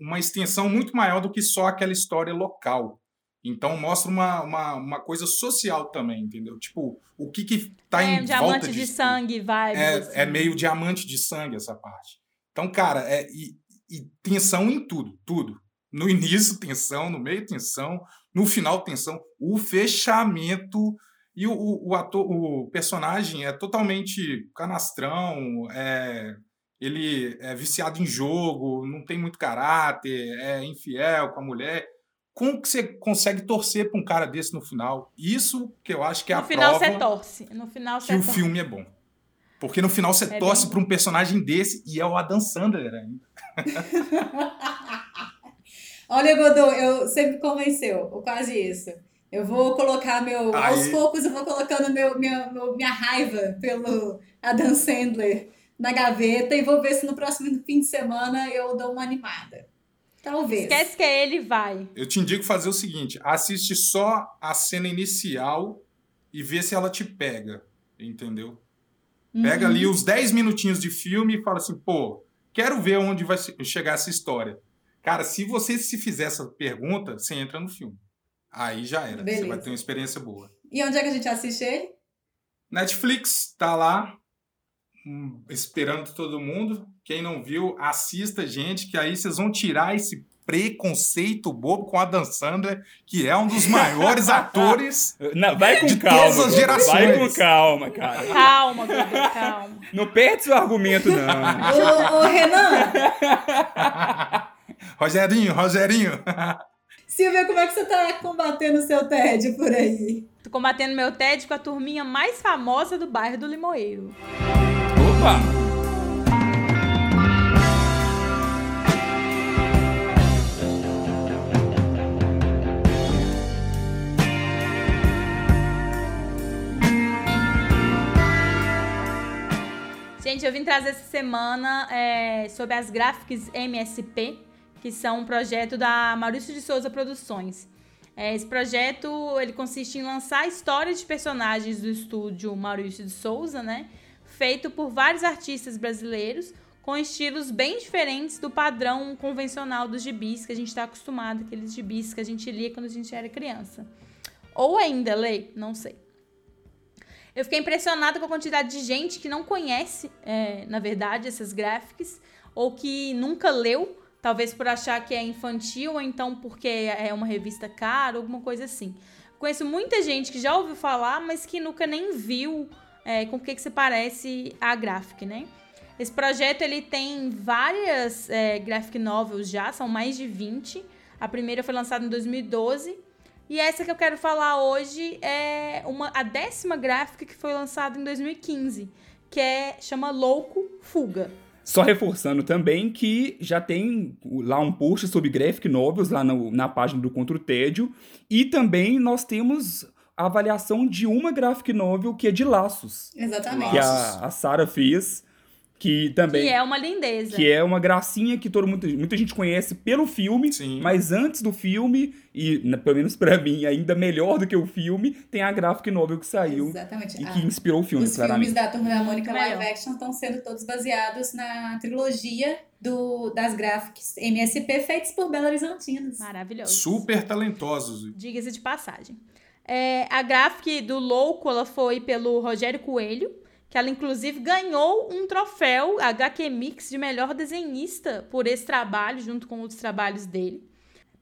uma extensão muito maior do que só aquela história local. Então mostra uma, uma, uma coisa social também, entendeu? Tipo, o que que tá é, em diamante volta de sangue, vai. É, assim. é meio diamante de sangue essa parte. Então, cara, é e, e tensão em tudo, tudo. No início, tensão, no meio, tensão, no final, tensão. O fechamento e o, o, ator, o personagem é totalmente canastrão, é, ele é viciado em jogo, não tem muito caráter, é infiel com a mulher. Como que você consegue torcer para um cara desse no final? Isso que eu acho que é no a final prova você torce. No final que o filme é bom. Porque no final você é torce para um personagem desse e é o Adam Sandler ainda. Olha, Godot, eu sempre convenceu, ou quase isso. Eu vou colocar meu. Aí. Aos poucos eu vou colocando meu, minha, meu, minha raiva pelo Adam Sandler na gaveta e vou ver se no próximo fim de semana eu dou uma animada. Talvez. Esquece que é ele vai. Eu te indico fazer o seguinte: assiste só a cena inicial e vê se ela te pega. Entendeu? Uhum. Pega ali os 10 minutinhos de filme e fala assim, pô, quero ver onde vai chegar essa história. Cara, se você se fizer essa pergunta, você entra no filme. Aí já era. Beleza. Você vai ter uma experiência boa. E onde é que a gente assiste ele? Netflix, tá lá, hum, esperando todo mundo. Quem não viu, assista, gente, que aí vocês vão tirar esse preconceito bobo com a Dan Sandler, que é um dos maiores atores não, vai com de calma, todas as gerações. Vai com calma, cara. Calma, Dudu, calma. Não perde seu argumento, não. ô, ô, Renan! Rogerinho, Rogerinho. Silvia, como é que você tá combatendo o seu TED por aí? Tô combatendo meu TED com a turminha mais famosa do bairro do Limoeiro. Opa! gente, Gente, eu vim trazer essa semana é, sobre as gráficas MSP, que são um projeto da Maurício de Souza Produções. É, esse projeto ele consiste em lançar histórias de personagens do estúdio Maurício de Souza, né? Feito por vários artistas brasileiros, com estilos bem diferentes do padrão convencional dos gibis que a gente está acostumado, aqueles gibis que a gente lia quando a gente era criança. Ou ainda lê, não sei. Eu fiquei impressionada com a quantidade de gente que não conhece, é, na verdade, essas graphics, ou que nunca leu, talvez por achar que é infantil, ou então porque é uma revista cara, alguma coisa assim. Conheço muita gente que já ouviu falar, mas que nunca nem viu é, com o que, que se parece a graphic, né? Esse projeto ele tem várias é, graphic novels já, são mais de 20. A primeira foi lançada em 2012 e essa que eu quero falar hoje é uma, a décima gráfica que foi lançada em 2015, que é chama Louco Fuga. Só reforçando também que já tem lá um post sobre graphic novels lá no, na página do Contra o Tédio. E também nós temos a avaliação de uma graphic novel que é de Laços. Exatamente. Que a, a Sara fez. Que também. Que é uma lindeza. Que é uma gracinha que todo mundo, muita gente conhece pelo filme, Sim. mas antes do filme, e na- pelo menos pra mim, ainda melhor do que o filme, tem a graphic novel que saiu Exatamente. e Ah, que inspirou o filme, Os claramente. filmes da Turma da Mônica Melhor. live action estão sendo todos baseados na trilogia do, das graphics MSP feitas por Belo Horizontinos. Maravilhoso. Super talentosos. Diga-se de passagem. É, a graphic do Louco ela foi pelo Rogério Coelho, que ela inclusive ganhou um troféu HQ Mix de melhor desenhista por esse trabalho, junto com outros trabalhos dele.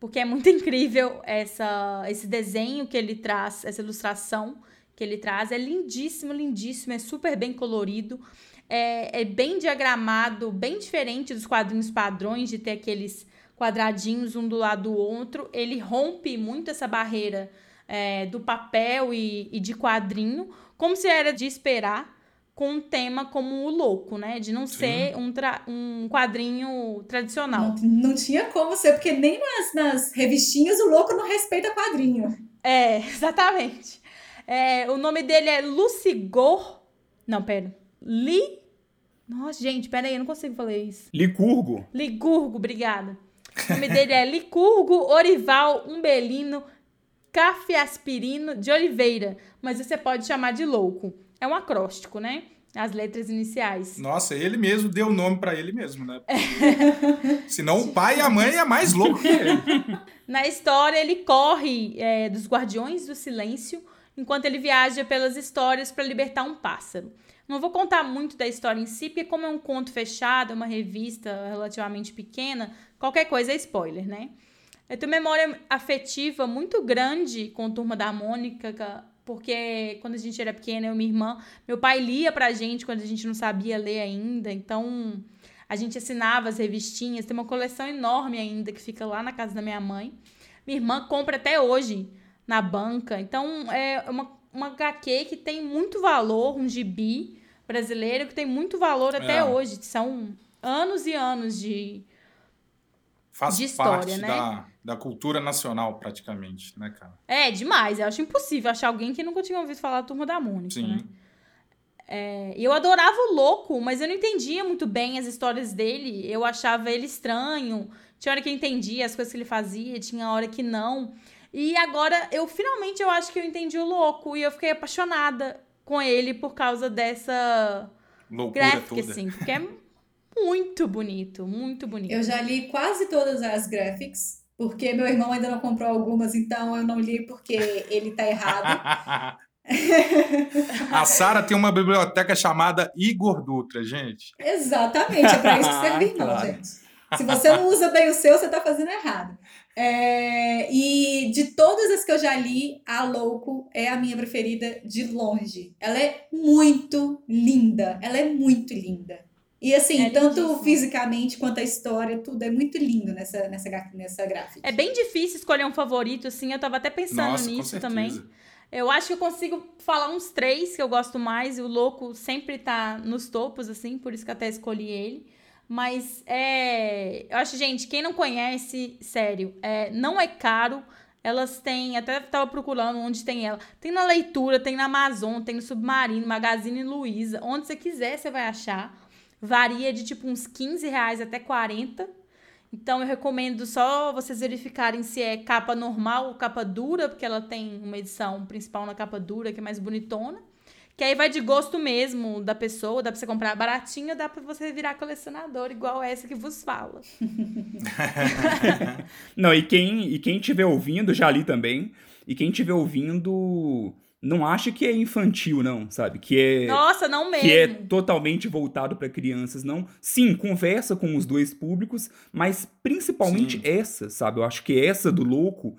Porque é muito incrível essa, esse desenho que ele traz, essa ilustração que ele traz. É lindíssimo, lindíssimo, é super bem colorido. É, é bem diagramado, bem diferente dos quadrinhos padrões, de ter aqueles quadradinhos um do lado do outro. Ele rompe muito essa barreira é, do papel e, e de quadrinho, como se era de esperar com um tema como o louco, né? De não ser um, tra- um quadrinho tradicional. Não, não tinha como ser, porque nem nas, nas revistinhas o louco não respeita quadrinho. É, exatamente. É, o nome dele é Lucigor. Não, pera. Li. Nossa, gente, pera aí, eu não consigo falar isso. Licurgo. Ligurgo, obrigada. O nome dele é Licurgo Orival Umbelino Cafiaspirino de Oliveira. Mas você pode chamar de louco. É um acróstico, né? As letras iniciais. Nossa, ele mesmo deu o nome pra ele mesmo, né? Porque Senão o pai e a mãe é mais louco que ele. Na história, ele corre é, dos Guardiões do Silêncio enquanto ele viaja pelas histórias para libertar um pássaro. Não vou contar muito da história em si, porque como é um conto fechado, é uma revista relativamente pequena, qualquer coisa é spoiler, né? Eu tenho memória afetiva muito grande com Turma da Mônica, porque quando a gente era pequena, eu e minha irmã, meu pai lia pra gente quando a gente não sabia ler ainda, então a gente assinava as revistinhas, tem uma coleção enorme ainda que fica lá na casa da minha mãe. Minha irmã compra até hoje na banca. Então é uma, uma HQ que tem muito valor, um gibi brasileiro que tem muito valor até É. hoje. São anos e anos de. Faz De história, né? da, da cultura nacional, praticamente, né, cara? É, demais. Eu acho impossível achar alguém que nunca tinha ouvido falar da Turma da Mônica, Sim. né? É, e eu adorava o Louco, mas eu não entendia muito bem as histórias dele. Eu achava ele estranho. Tinha hora que eu entendia as coisas que ele fazia, tinha hora que não. E agora, eu finalmente eu acho que eu entendi o Louco. E eu fiquei apaixonada com ele por causa dessa Loucura graphic, toda. assim. Porque é muito bonito, muito bonito. Eu já li quase todas as graphics, porque meu irmão ainda não comprou algumas, então eu não li porque ele tá errado. A Sara tem uma biblioteca chamada Igor Dutra, gente. Exatamente, é pra isso que serve irmão, Claro. gente. Se você não usa bem o seu, você tá fazendo errado. É, e de todas as que eu já li, a Louco é a minha preferida de longe. Ela é muito linda. Ela é muito linda. E assim, É tanto lindíssima. fisicamente quanto a história, tudo é muito lindo nessa, nessa, nessa gráfica. É bem difícil escolher um favorito, assim. Eu tava até pensando Nossa, nisso também. Eu acho que eu consigo falar uns três que eu gosto mais. E o Louco sempre tá nos topos, assim, por isso que eu até escolhi ele. Mas é. Eu acho, gente, quem não conhece, sério, é, não é caro. Elas têm, até tava procurando onde tem ela. Tem na leitura, tem na Amazon, tem no Submarino, Magazine Luiza. Onde você quiser, você vai achar. Varia de tipo uns 15 reais até 40. Então eu recomendo só vocês verificarem se é capa normal ou capa dura, porque ela tem uma edição principal na capa dura, que é mais bonitona. Que aí vai de gosto mesmo da pessoa, dá pra você comprar baratinho, dá pra você virar colecionador, igual essa que vos fala. Não, e quem, e quem tiver ouvindo, já li também, e quem tiver ouvindo, não acha que é infantil, não, sabe? Que é. Nossa, não mesmo. Que é totalmente voltado para crianças, não. Sim, conversa com os dois públicos, mas principalmente Sim. essa, sabe? Eu acho que essa do louco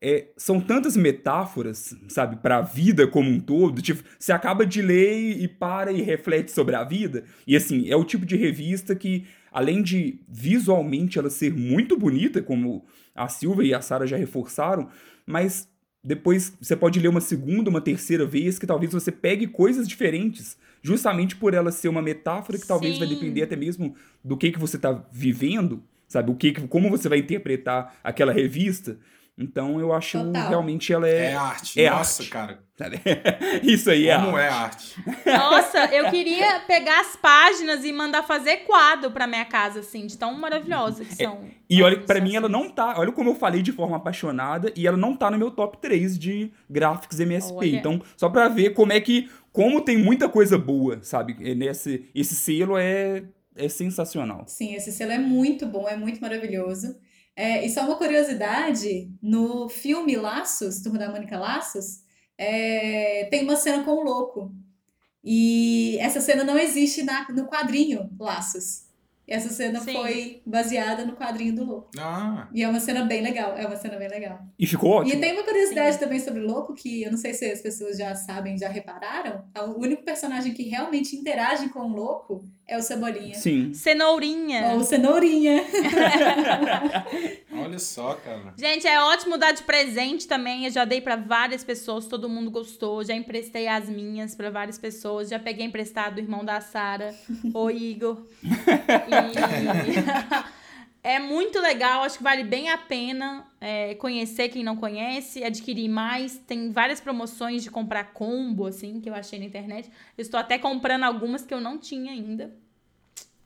é, são tantas metáforas, sabe, para a vida como um todo. Tipo, você acaba de ler e para e reflete sobre a vida. E assim, é o tipo de revista que, além de visualmente ela ser muito bonita, como a Silva e a Sara já reforçaram, mas depois você pode ler uma segunda, uma terceira vez, que talvez você pegue coisas diferentes. Justamente por ela ser uma metáfora que talvez Sim. vai depender até mesmo do que, que você está vivendo, sabe? O que, como você vai interpretar aquela revista. Então eu acho Total. realmente ela é. É arte. É Nossa, arte. cara. Isso aí é Como arte. é arte. Nossa, eu queria pegar as páginas e mandar fazer quadro pra minha casa, assim, de tão maravilhosa que é, são. É, e olha, para mim ela não tá. Olha como eu falei de forma apaixonada, e ela não tá no meu top 3 de gráficos MSP. Olha. Então, só pra ver como é que. Como tem muita coisa boa, sabe? Nesse, esse selo é, é sensacional. Sim, esse selo é muito bom, é muito maravilhoso. É, e só uma curiosidade, no filme Laços, Turma da Mônica Laços, é, tem uma cena com o louco. E essa cena não existe na, no quadrinho Laços. Essa cena Sim. foi baseada no quadrinho do Louco. Ah. E é uma cena bem legal. É uma cena bem legal. E ficou ótimo. E tem uma curiosidade Sim. também sobre o Louco, que eu não sei se as pessoas já sabem, já repararam. O único personagem que realmente interage com o Louco é o Cebolinha. Sim. Cenourinha. Ou Cenourinha. Olha só, cara. Gente, é ótimo dar de presente também. Eu já dei para várias pessoas, todo mundo gostou. Já emprestei as minhas para várias pessoas. Já peguei emprestado o irmão da Sara, o Igor. E é muito legal, acho que vale bem a pena é, conhecer quem não conhece, adquirir mais. Tem várias promoções de comprar combo, assim, que eu achei na internet. Eu estou até comprando algumas que eu não tinha ainda.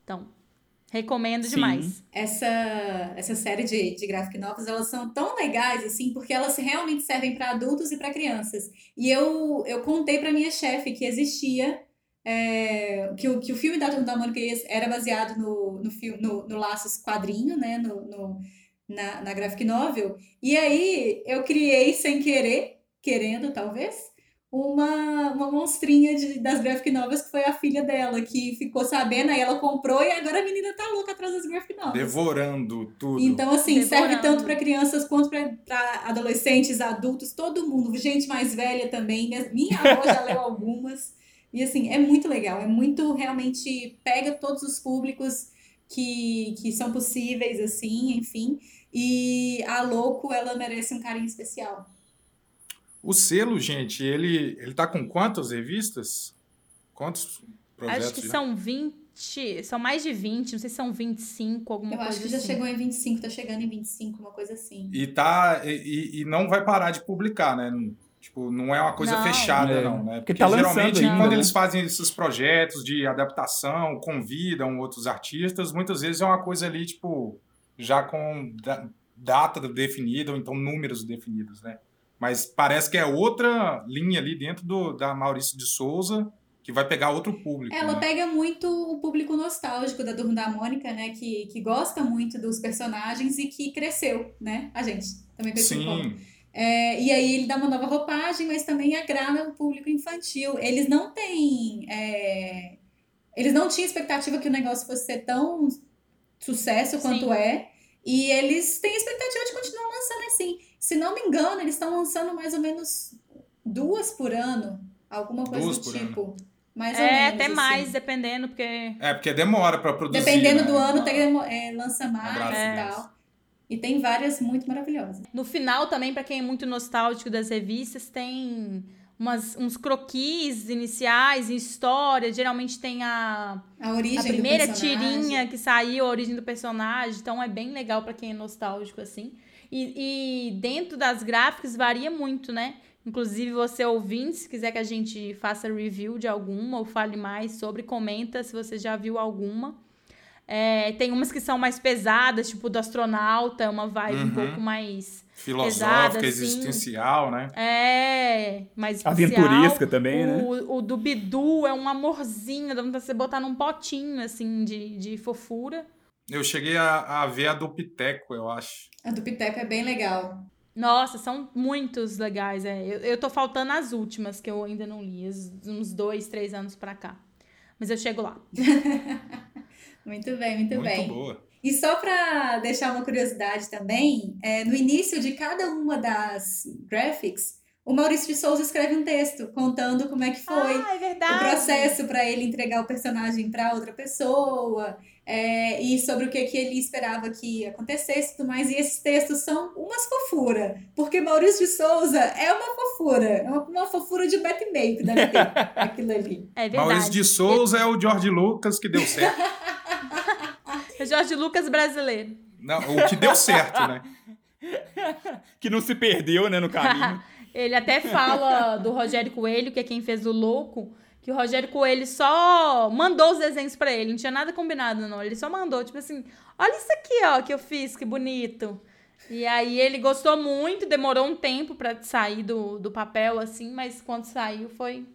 Então, recomendo Sim. demais. Essa, essa série de, de graphic novels, elas são tão legais, assim, porque elas realmente servem para adultos e para crianças. E eu, eu contei para minha chefe que existia é, que, o, que o filme da da Mônica era baseado no, no, filme, no, no Laços quadrinho, né? No, no, na, na graphic novel. E aí eu criei sem querer, querendo talvez, uma, uma monstrinha de, das graphic novels que foi a filha dela, que ficou sabendo, aí ela comprou e agora a menina tá louca atrás das graphic novels. Devorando tudo. Então, assim, Devorando. serve tanto para crianças quanto para adolescentes, adultos, todo mundo, gente mais velha também. Minha, minha avó já leu algumas. E assim, é muito legal, é muito realmente pega todos os públicos que, que são possíveis, assim, enfim. E a Louco, ela merece um carinho especial. O selo, gente, ele, ele tá com quantas revistas? Quantos projetos? Acho que já? são 20, são mais de 20, não sei se são 25, alguma Eu coisa assim. Eu acho que assim. já chegou em 25, tá chegando em 25, uma coisa assim. E tá e, e não vai parar de publicar, né? Tipo, não é uma coisa não, fechada, é. não, né? Porque, Porque tá geralmente, ainda, quando né? eles fazem esses projetos de adaptação, convidam outros artistas, muitas vezes é uma coisa ali, tipo, já com data definida, ou então números definidos, né? Mas parece que é outra linha ali dentro do, da Maurício de Souza, que vai pegar outro público. Ela né? pega muito o público nostálgico da Turma da Mônica, né? Que, que gosta muito dos personagens e que cresceu, né? A gente também conhecido Sim. como. É, e aí ele dá uma nova roupagem, mas também agrada o público infantil. Eles não têm. É, eles não tinham expectativa que o negócio fosse ser tão sucesso quanto Sim. é. E eles têm expectativa de continuar lançando assim. Se não me engano, eles estão lançando mais ou menos duas por ano. Alguma coisa duas do tipo. Ano. Mais é, ou menos. até assim. mais, dependendo, porque. É, porque demora para produzir. Dependendo né? do ano, tem, é, lança mais é. e tal. E tem várias muito maravilhosas. No final também, para quem é muito nostálgico das revistas, tem umas, uns croquis iniciais, história. Geralmente tem a, a, origem a primeira tirinha que saiu, a origem do personagem. Então é bem legal para quem é nostálgico, assim. E, e dentro das gráficas varia muito, né? Inclusive, você ouvinte, se quiser que a gente faça review de alguma ou fale mais sobre, comenta se você já viu alguma. É, tem umas que são mais pesadas, tipo do astronauta, uma vibe uhum. um pouco mais filosófica, pesada, assim. existencial, né? É, mais aventuresca também, o, né? O do Bidu é um amorzinho, dá pra você botar num potinho assim de, de fofura. Eu cheguei a, a ver a do Piteco, eu acho. A do Piteco é bem legal. Nossa, são muitos legais. É. Eu, eu tô faltando as últimas que eu ainda não li, uns dois, três anos pra cá. Mas eu chego lá. muito bem, muito, muito bem. Muito boa. E só para deixar uma curiosidade também, é, no início de cada uma das graphics, o Maurício de Souza escreve um texto contando como é que foi ah, é o processo para ele entregar o personagem para outra pessoa é, e sobre o que, que ele esperava que acontecesse e tudo mais. E esses textos são umas fofura, porque Maurício de Souza é uma fofura, é uma, uma fofura de meio que deve ter aquilo ali. É verdade. Maurício de Souza é o George Lucas que deu certo. é George Lucas brasileiro. Não, o que deu certo, né? que não se perdeu, né, no caminho. Ele até fala do Rogério Coelho, que é quem fez o Louco, que o Rogério Coelho só mandou os desenhos para ele, não tinha nada combinado, não. Ele só mandou, tipo assim, olha isso aqui, ó, que eu fiz, que bonito. E aí ele gostou muito, demorou um tempo para sair do, do papel, assim, mas quando saiu foi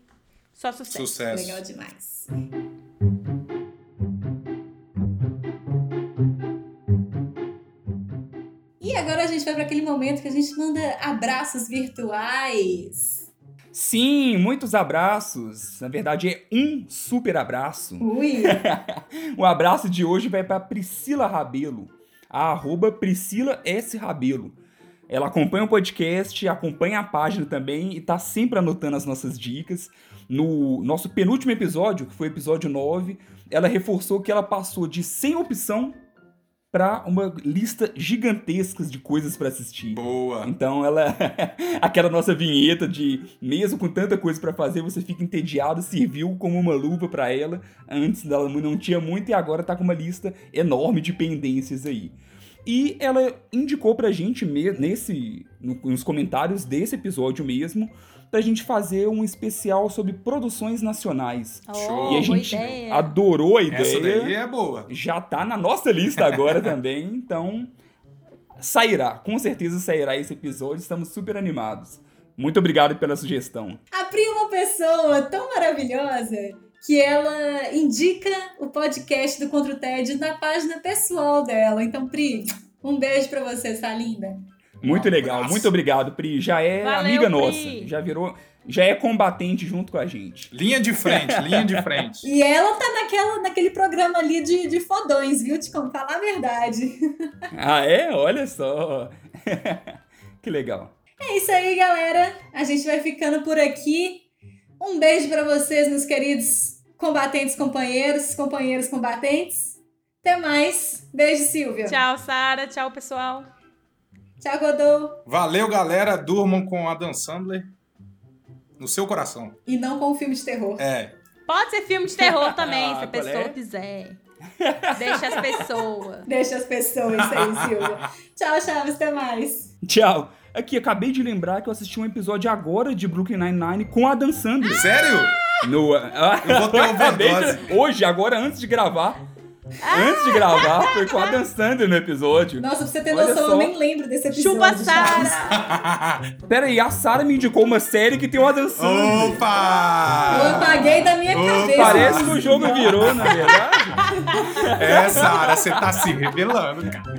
só sucesso. Sucesso. Legal demais. Agora a gente vai para aquele momento que a gente manda abraços virtuais. Sim, muitos abraços. Na verdade, é um super abraço. Ui! o abraço de hoje vai para Priscila Rabelo, a arroba Priscila S. Rabelo. Ela acompanha o podcast, acompanha a página também e tá sempre anotando as nossas dicas. No nosso penúltimo episódio, que foi o episódio 9, ela reforçou que ela passou de sem opção para uma lista gigantesca de coisas para assistir. Boa. Então ela aquela nossa vinheta de mesmo com tanta coisa para fazer, você fica entediado, serviu como uma luva para ela. Antes dela não tinha muito e agora tá com uma lista enorme de pendências aí. E ela indicou pra gente nesse nos comentários desse episódio mesmo pra gente fazer um especial sobre produções nacionais. Oh, e a gente adorou a ideia. Essa daí é boa. Já tá na nossa lista agora também, então sairá, com certeza sairá esse episódio, estamos super animados. Muito obrigado pela sugestão. A Pri é uma pessoa tão maravilhosa que ela indica o podcast do Contra o TED na página pessoal dela. Então, Pri, um beijo para você, sua linda. Muito um legal, muito obrigado, Pri. Já é Valeu, amiga Pri. nossa. Já virou. Já é combatente junto com a gente. Linha de frente, linha de frente. E ela tá naquela, naquele programa ali de, de fodões, viu? Te falar a verdade. Ah, é? Olha só. que legal. É isso aí, galera. A gente vai ficando por aqui. Um beijo para vocês, meus queridos combatentes companheiros, companheiros combatentes. Até mais. Beijo, Silvia. Tchau, Sara. Tchau, pessoal. Tchau, Godô. Valeu, galera. Durmam com a Dan Sandler no seu coração. E não com um filme de terror. É. Pode ser filme de terror também, Ah, se a pessoa é? quiser. Deixa as pessoas. Deixa as pessoas isso aí, Silvia. Tchau, Chaves. Até mais. Tchau. Aqui, acabei de lembrar que eu assisti um episódio agora de Brooklyn Nine-Nine com a Dan Sandler. Sério? No, Eu vou ter de- Hoje, agora, antes de gravar. Antes de gravar, foi com a Dan Sandler no episódio. Nossa, pra você ter Olha noção, só. eu nem lembro desse episódio. Chupa. Sara! Pera aí, a Sarah me indicou uma série que tem o Adam Sandler. Eu Opa! apaguei da minha Opa, cabeça. Parece que o jogo virou, na verdade. É, Sara, você tá se revelando, cara.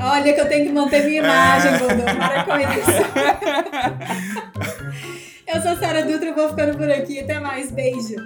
Olha que eu tenho que manter minha imagem, Godô. Para com isso. Eu sou Sara Dutra, vou ficando por aqui. Até mais, beijo!